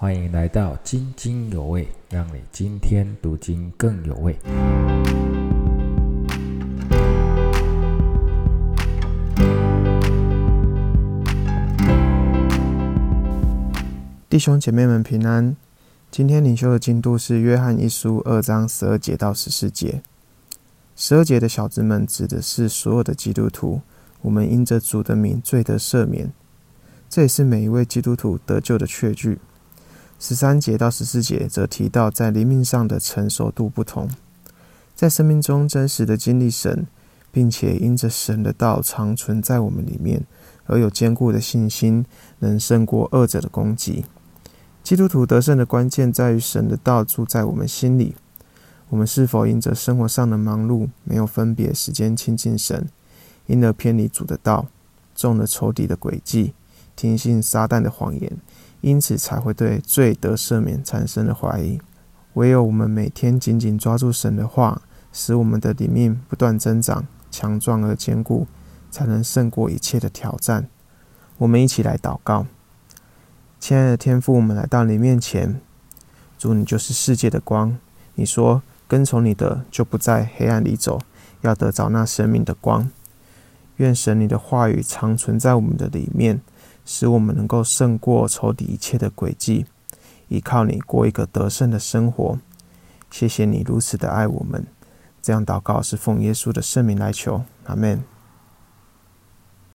欢迎来到津津有味，让你今天读经更有味。弟兄姐妹们平安。今天领修的进度是约翰一书二章十二节到十四节。十二节的小子们指的是所有的基督徒，我们因着主的名罪得赦免，这也是每一位基督徒得救的确据。十三节到十四节则提到，在灵命上的成熟度不同，在生命中真实的经历神，并且因着神的道常存在我们里面，而有坚固的信心，能胜过恶者的攻击。基督徒得胜的关键在于神的道住在我们心里。我们是否因着生活上的忙碌，没有分别时间亲近神，因而偏离主的道，中了仇敌的诡计，听信撒旦的谎言？因此才会对罪得赦免产生了怀疑。唯有我们每天紧紧抓住神的话，使我们的灵命不断增长、强壮而坚固，才能胜过一切的挑战。我们一起来祷告：亲爱的天父，我们来到你面前，主，你就是世界的光。你说，跟从你的就不在黑暗里走，要得着那生命的光。愿神你的话语常存在我们的里面。使我们能够胜过仇敌一切的诡计，依靠你过一个得胜的生活。谢谢你如此的爱我们。这样祷告是奉耶稣的圣名来求，阿门。